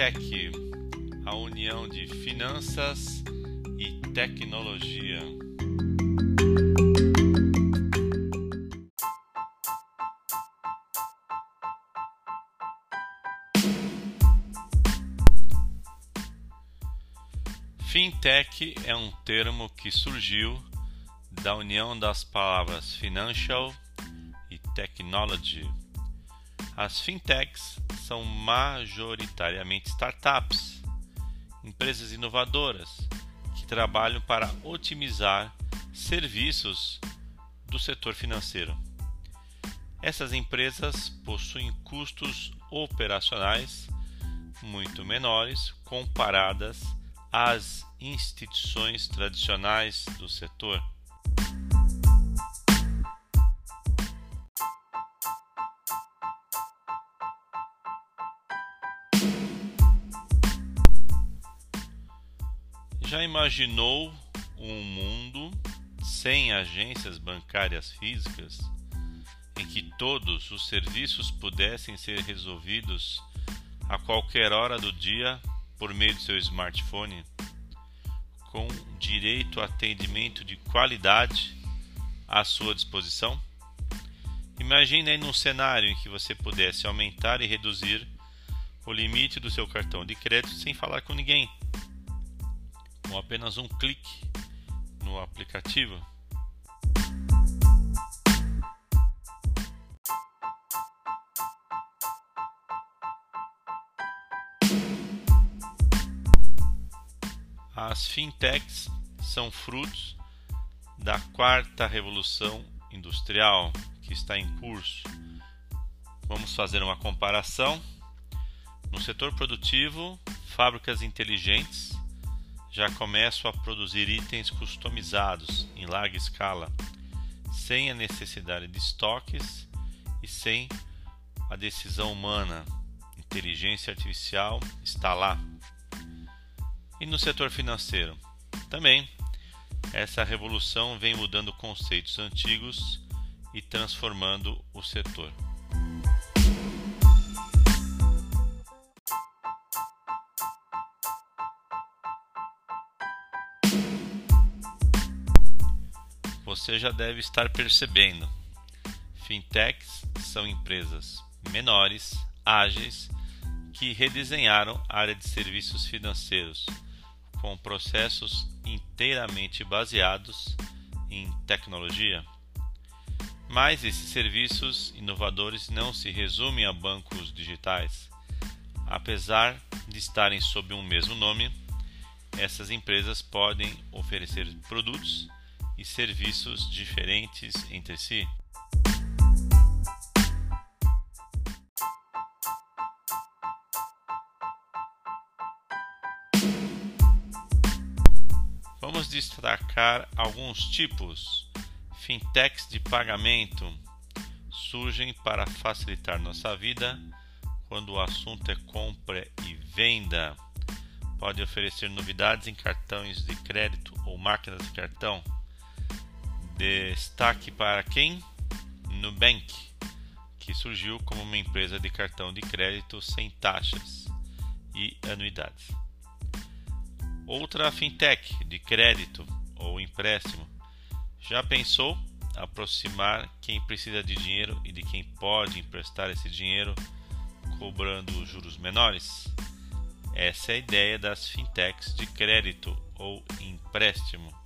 Fintech, a união de finanças e tecnologia. Fintech é um termo que surgiu da união das palavras financial e technology. As fintechs são majoritariamente startups, empresas inovadoras que trabalham para otimizar serviços do setor financeiro. Essas empresas possuem custos operacionais muito menores comparadas às instituições tradicionais do setor. Imaginou um mundo sem agências bancárias físicas, em que todos os serviços pudessem ser resolvidos a qualquer hora do dia por meio do seu smartphone, com direito a atendimento de qualidade à sua disposição? Imagine aí num cenário em que você pudesse aumentar e reduzir o limite do seu cartão de crédito sem falar com ninguém com apenas um clique no aplicativo. As fintechs são frutos da quarta revolução industrial que está em curso. Vamos fazer uma comparação. No setor produtivo, fábricas inteligentes já começam a produzir itens customizados em larga escala, sem a necessidade de estoques e sem a decisão humana. Inteligência artificial está lá. E no setor financeiro? Também. Essa revolução vem mudando conceitos antigos e transformando o setor. Você já deve estar percebendo. Fintechs são empresas menores, ágeis, que redesenharam a área de serviços financeiros com processos inteiramente baseados em tecnologia. Mas esses serviços inovadores não se resumem a bancos digitais. Apesar de estarem sob um mesmo nome, essas empresas podem oferecer produtos e serviços diferentes entre si. Vamos destacar alguns tipos. Fintechs de pagamento surgem para facilitar nossa vida quando o assunto é compra e venda. Pode oferecer novidades em cartões de crédito ou máquinas de cartão Destaque para quem? Nubank, que surgiu como uma empresa de cartão de crédito sem taxas e anuidades. Outra fintech de crédito ou empréstimo. Já pensou aproximar quem precisa de dinheiro e de quem pode emprestar esse dinheiro cobrando juros menores? Essa é a ideia das fintechs de crédito ou empréstimo.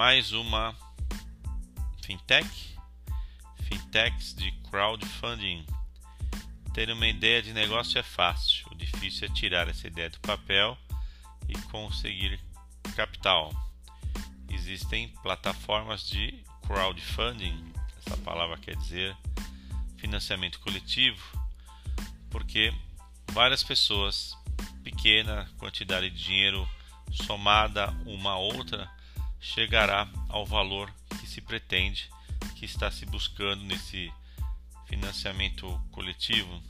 Mais uma fintech, fintechs de crowdfunding. Ter uma ideia de negócio é fácil, o difícil é tirar essa ideia do papel e conseguir capital. Existem plataformas de crowdfunding, essa palavra quer dizer financiamento coletivo, porque várias pessoas, pequena quantidade de dinheiro somada uma a outra, chegará ao valor que se pretende, que está se buscando nesse financiamento coletivo.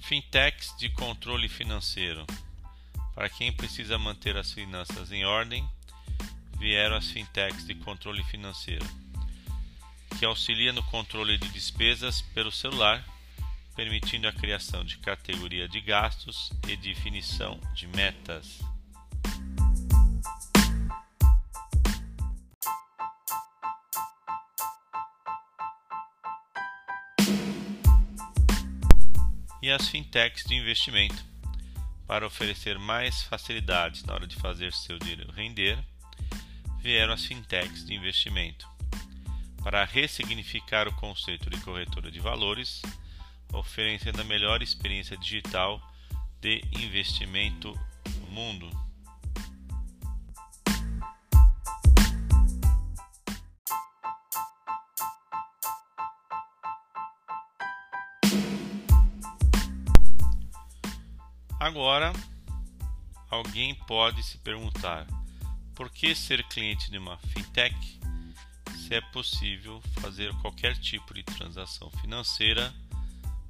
Fintechs de controle financeiro. Para quem precisa manter as finanças em ordem, vieram as fintechs de controle financeiro que auxilia no controle de despesas pelo celular, permitindo a criação de categoria de gastos e definição de metas. E as fintechs de investimento para oferecer mais facilidades na hora de fazer seu dinheiro render, vieram as fintechs de investimento. Para ressignificar o conceito de corretora de valores, oferecendo a melhor experiência digital de investimento no mundo. Agora, alguém pode se perguntar: por que ser cliente de uma fintech é possível fazer qualquer tipo de transação financeira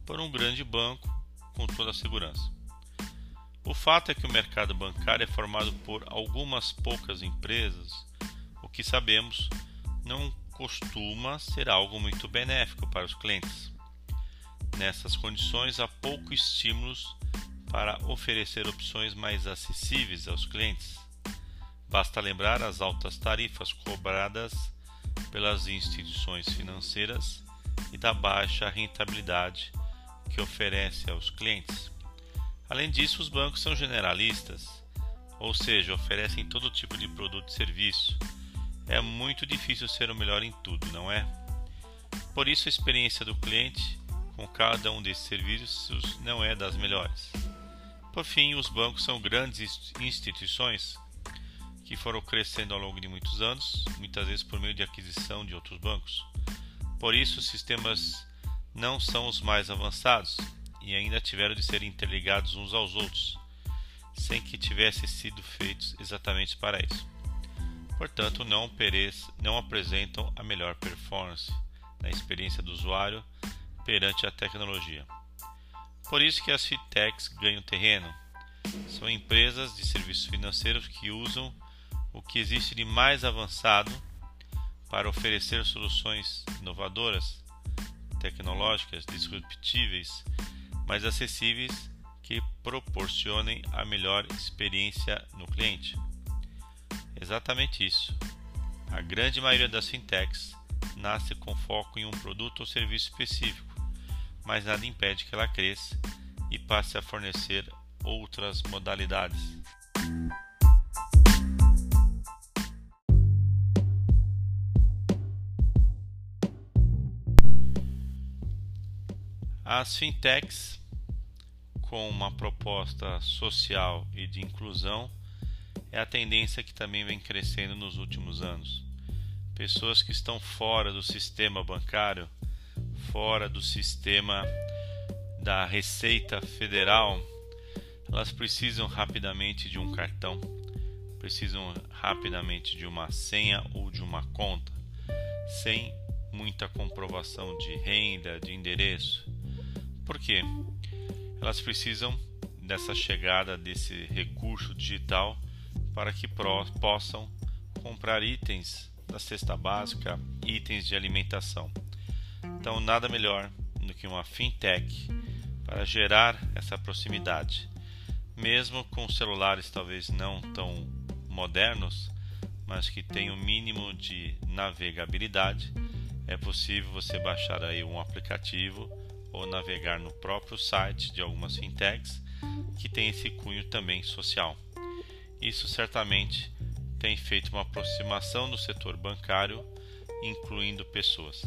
por um grande banco com toda a segurança? O fato é que o mercado bancário é formado por algumas poucas empresas, o que sabemos não costuma ser algo muito benéfico para os clientes. Nessas condições, há pouco estímulos para oferecer opções mais acessíveis aos clientes. Basta lembrar as altas tarifas cobradas pelas instituições financeiras e da baixa rentabilidade que oferece aos clientes. Além disso, os bancos são generalistas, ou seja, oferecem todo tipo de produto e serviço. É muito difícil ser o melhor em tudo, não é? Por isso, a experiência do cliente com cada um desses serviços não é das melhores. Por fim, os bancos são grandes instituições que foram crescendo ao longo de muitos anos, muitas vezes por meio de aquisição de outros bancos. Por isso, os sistemas não são os mais avançados e ainda tiveram de ser interligados uns aos outros, sem que tivessem sido feitos exatamente para isso. Portanto, não, não apresentam a melhor performance na experiência do usuário perante a tecnologia. Por isso que as fintechs ganham terreno. São empresas de serviços financeiros que usam o que existe de mais avançado para oferecer soluções inovadoras, tecnológicas, disruptíveis, mais acessíveis que proporcionem a melhor experiência no cliente. Exatamente isso. A grande maioria das fintechs nasce com foco em um produto ou serviço específico mas nada impede que ela cresça e passe a fornecer outras modalidades. As fintechs, com uma proposta social e de inclusão, é a tendência que também vem crescendo nos últimos anos. Pessoas que estão fora do sistema bancário fora do sistema da Receita Federal, elas precisam rapidamente de um cartão, precisam rapidamente de uma senha ou de uma conta, sem muita comprovação de renda, de endereço. Por quê? Elas precisam dessa chegada desse recurso digital para que possam comprar itens da cesta básica, itens de alimentação. Então, nada melhor do que uma fintech para gerar essa proximidade. Mesmo com celulares talvez não tão modernos, mas que têm o um mínimo de navegabilidade, é possível você baixar aí um aplicativo ou navegar no próprio site de algumas fintechs que tem esse cunho também social. Isso certamente tem feito uma aproximação no setor bancário, incluindo pessoas.